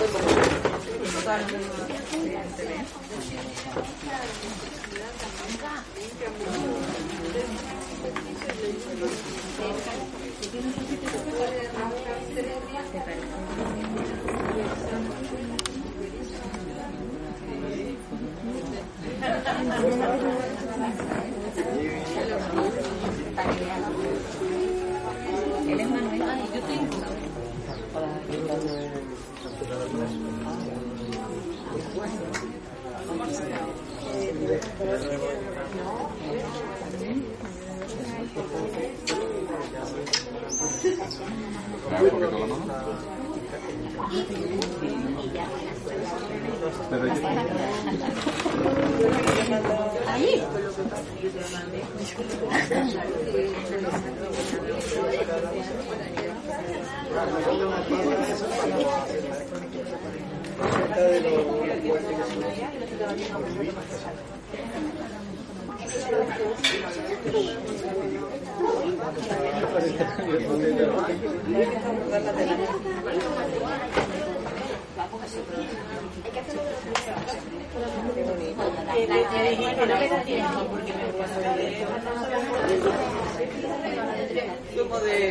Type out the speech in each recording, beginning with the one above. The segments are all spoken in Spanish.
Es Como de.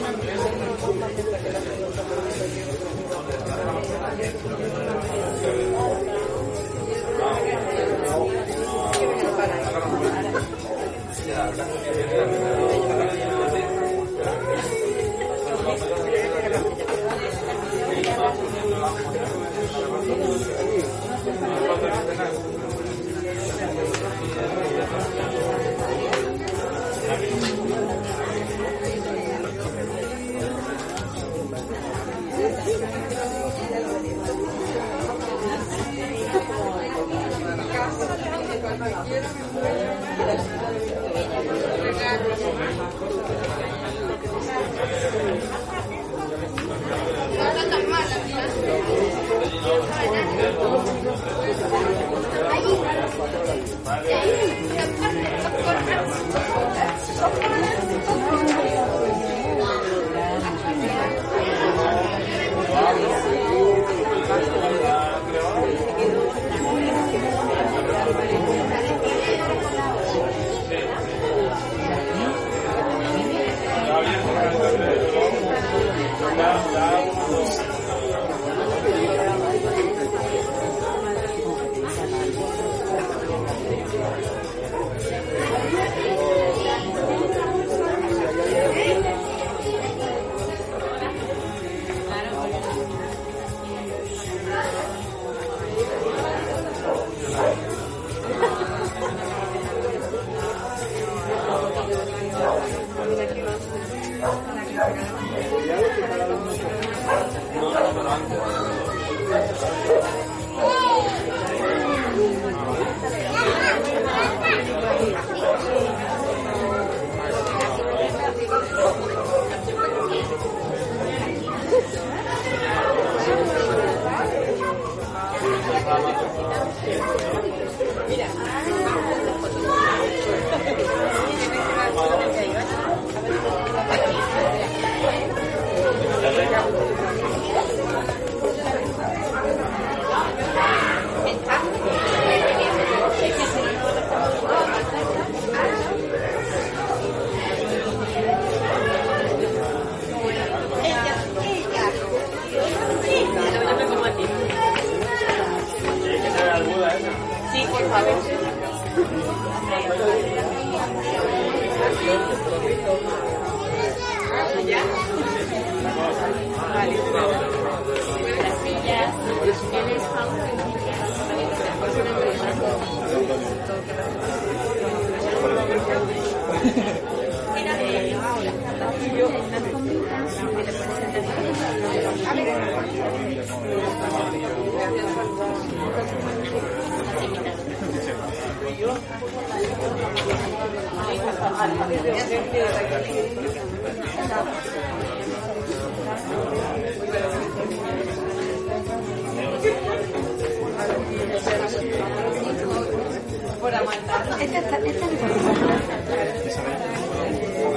Amen.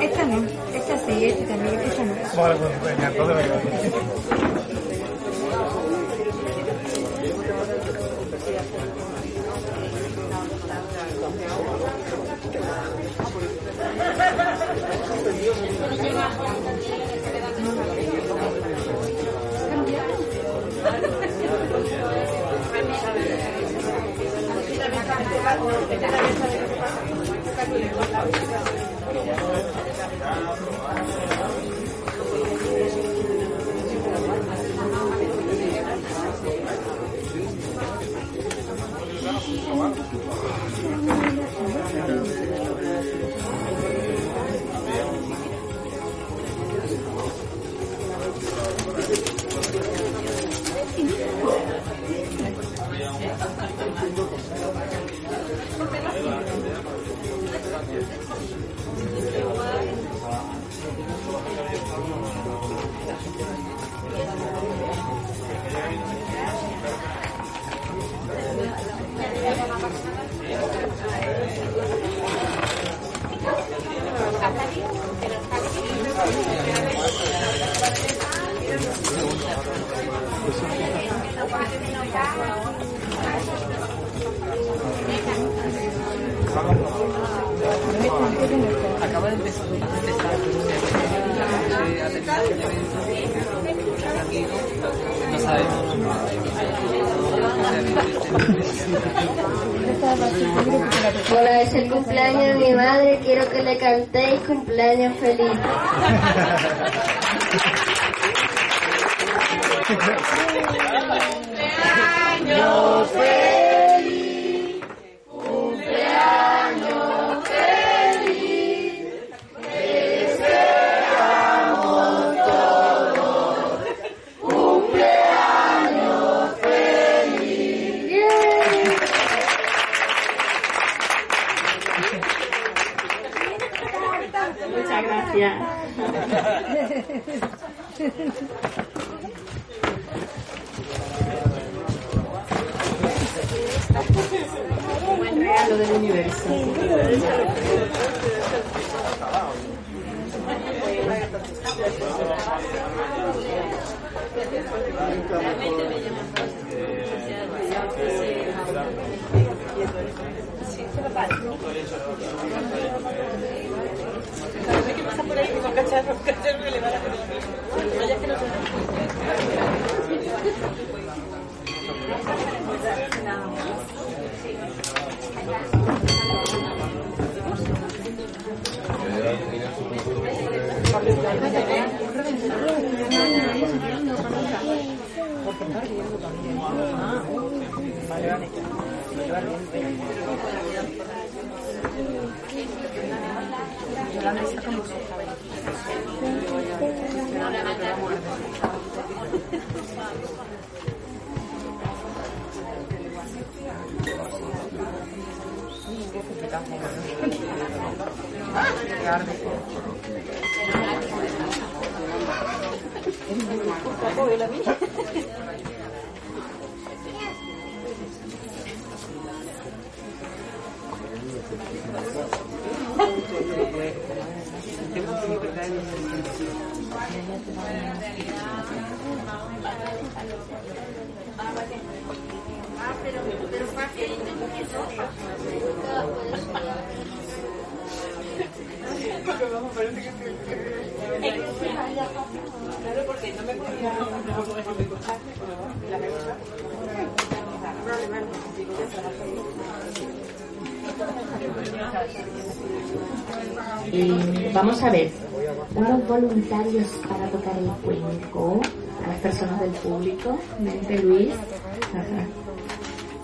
Esta, no. esta esta sí, esta también, esta no. Pues eh, cantéis cumpleaños feliz. Cada vez que pasa por ahí, cacharro, cacharro le va a Vaya que No. Gracias. Lo del universo. Eh, vamos a ver, unos voluntarios para tocar el cuenco a las personas del público. Vente Luis.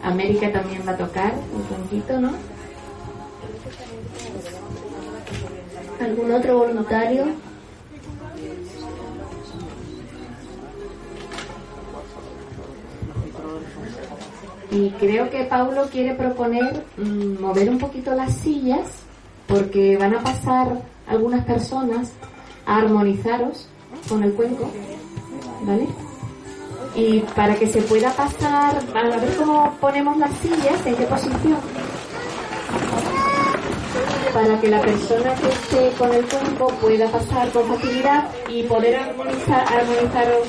América también va a tocar un cuenquito, ¿no? ¿Algún otro voluntario? Y creo que Paulo quiere proponer mm, mover un poquito las sillas porque van a pasar algunas personas a armonizaros con el cuenco, ¿vale? Y para que se pueda pasar, a ver cómo ponemos las sillas, en qué posición, para que la persona que esté con el cuenco pueda pasar con facilidad y poder armonizar, armonizaros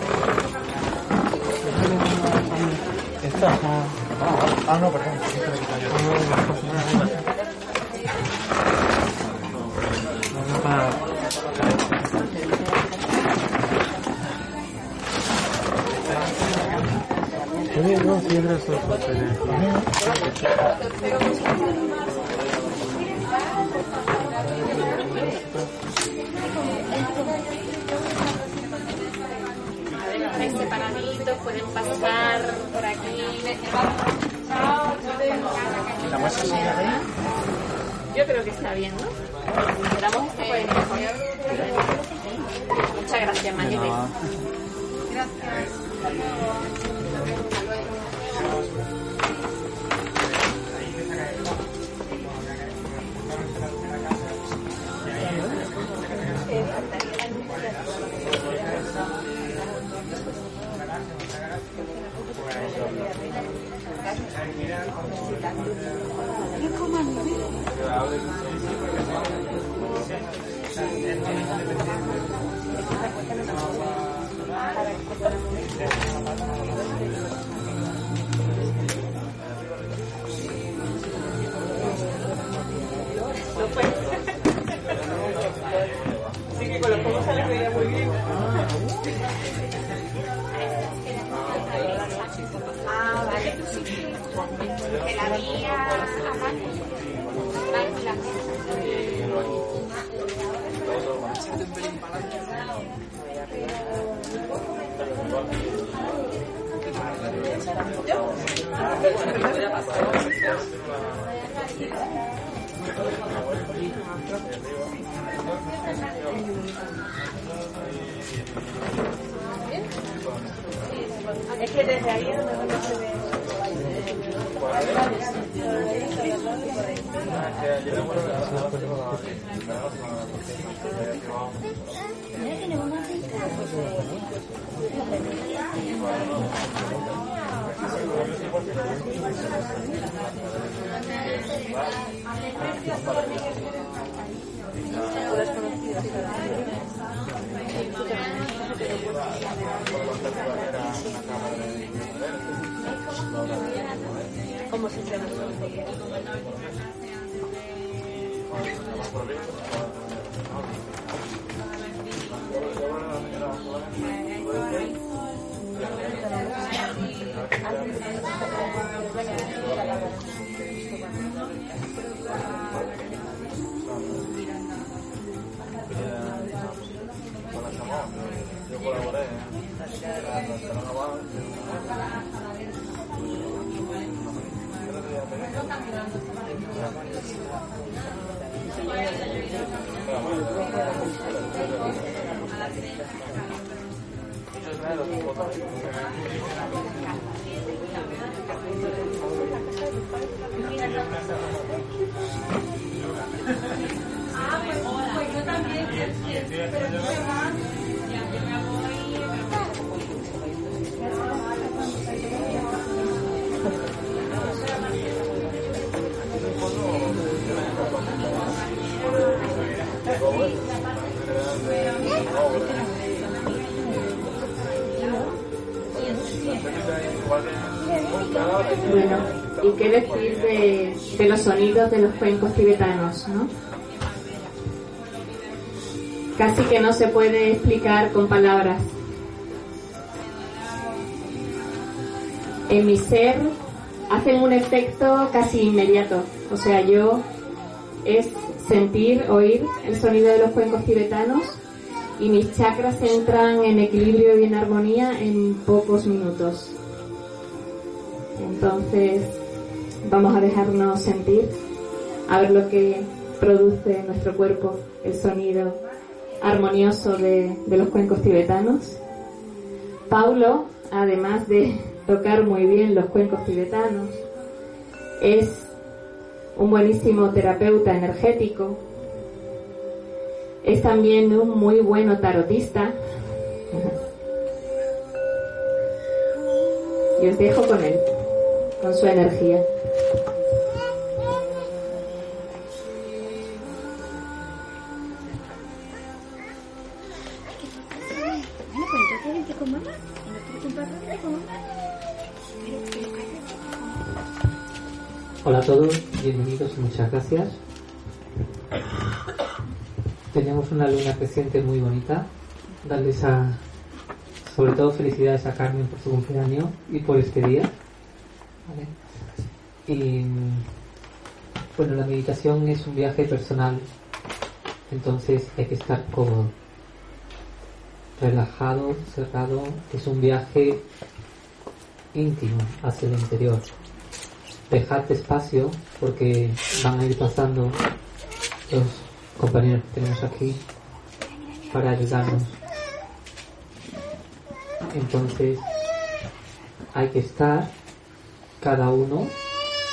Esta. Ah, no, perdón. No, eso Estáis separaditos, pueden pasar por aquí. ¿Quitamos esa silla de ahí? Yo creo que está bien, ¿no? Esperamos esto por el mejor. Muchas gracias, Es que desde ahí no se. Como si se colaboré ¿y qué decir de, los sonidos de los cuencos tibetanos, no? Casi que no se puede explicar con palabras. en mi ser hacen un efecto casi inmediato. O sea, yo es sentir, oír el sonido de los cuencos tibetanos y mis chakras entran en equilibrio y en armonía en pocos minutos. Entonces, vamos a dejarnos sentir, a ver lo que produce en nuestro cuerpo el sonido armonioso de, de los cuencos tibetanos. Paulo, además de tocar muy bien los cuencos tibetanos, es un buenísimo terapeuta energético, es también un muy bueno tarotista. Y os dejo con él, con su energía. A todos, bienvenidos y muchas gracias. Tenemos una luna creciente muy bonita. Darles a, sobre todo felicidades a Carmen por su cumpleaños y por este día. Y bueno, la meditación es un viaje personal, entonces hay que estar cómodo, relajado, cerrado. Es un viaje íntimo hacia el interior. Dejad espacio porque van a ir pasando los compañeros que tenemos aquí para ayudarnos. Entonces hay que estar cada uno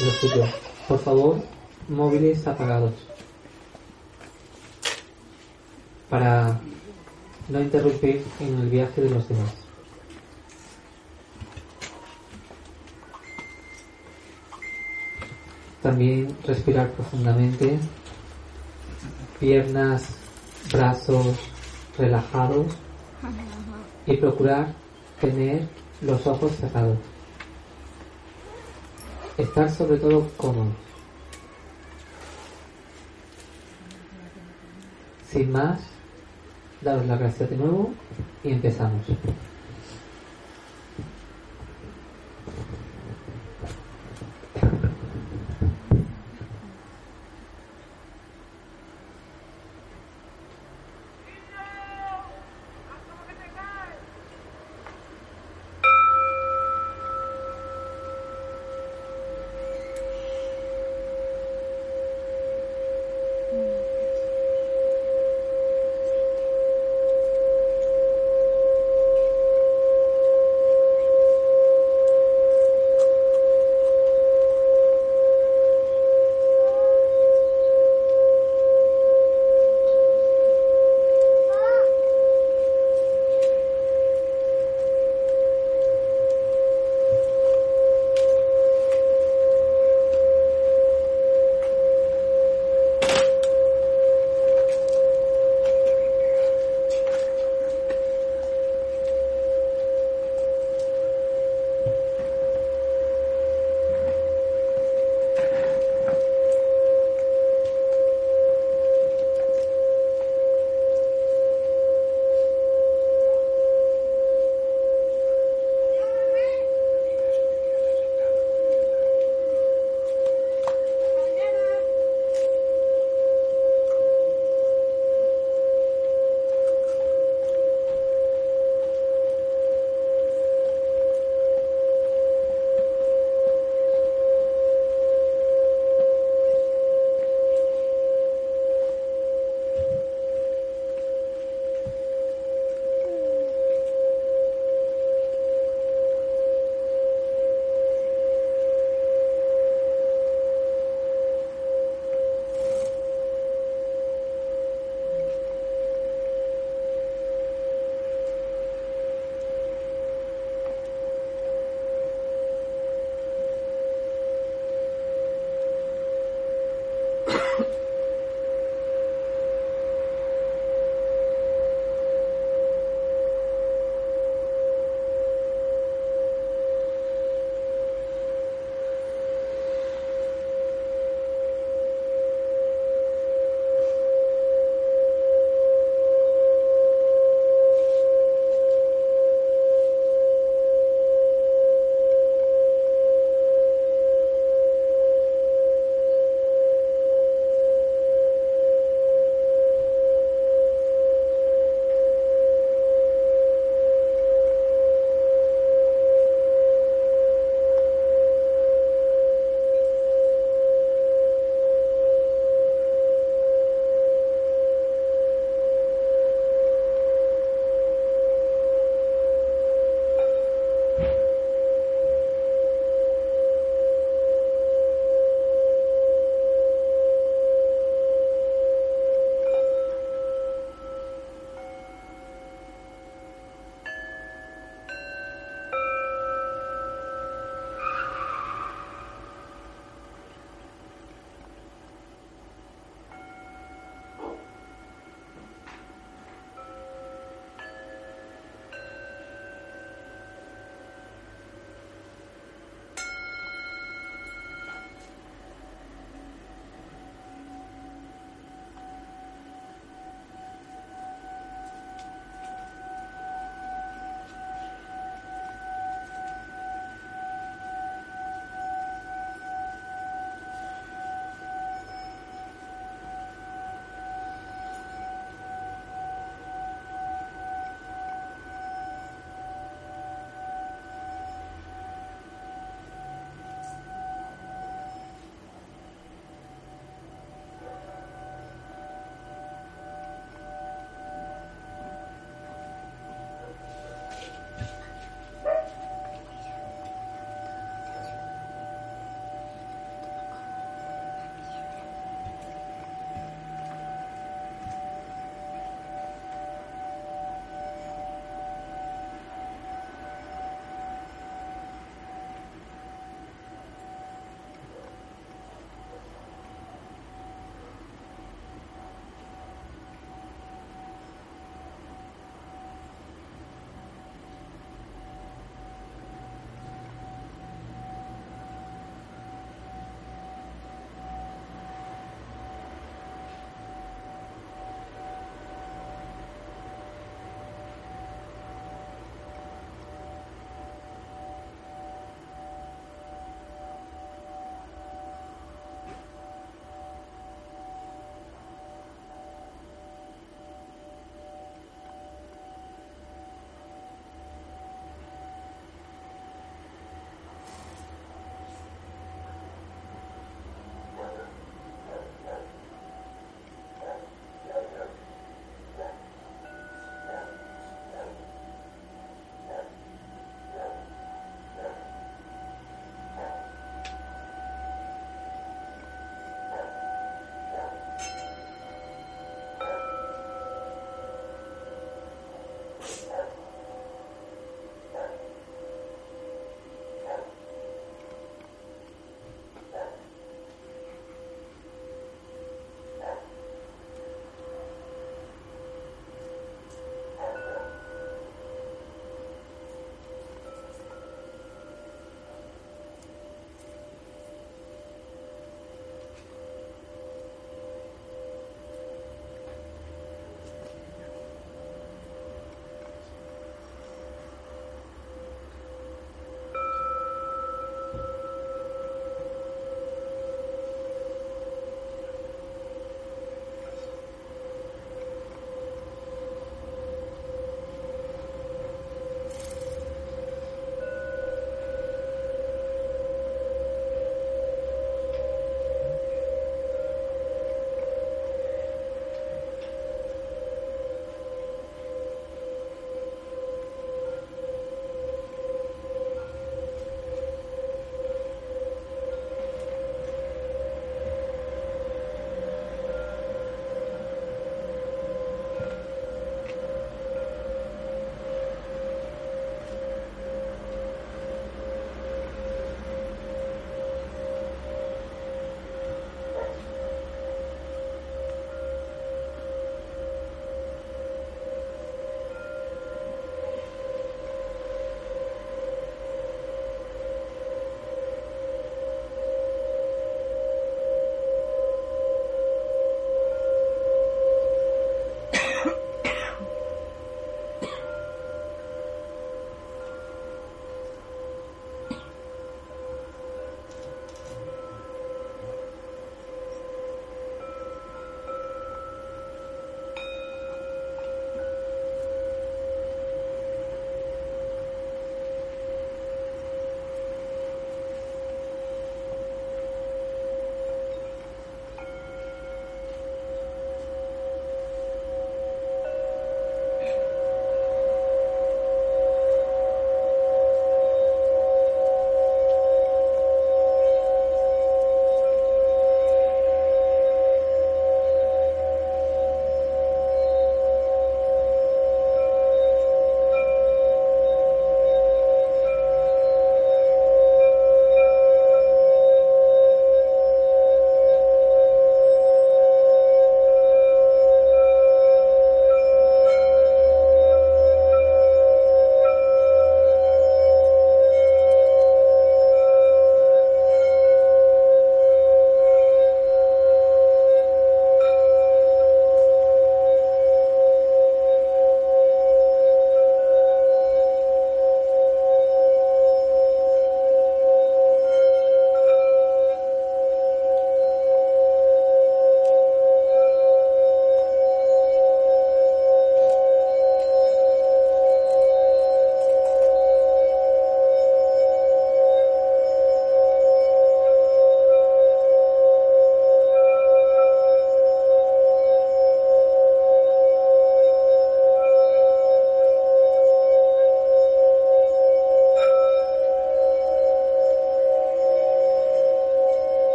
lo suyo. Por favor, móviles apagados para no interrumpir en el viaje de los demás. También respirar profundamente, piernas, brazos relajados y procurar tener los ojos cerrados. Estar sobre todo cómodos. Sin más, daros las gracias de nuevo y empezamos.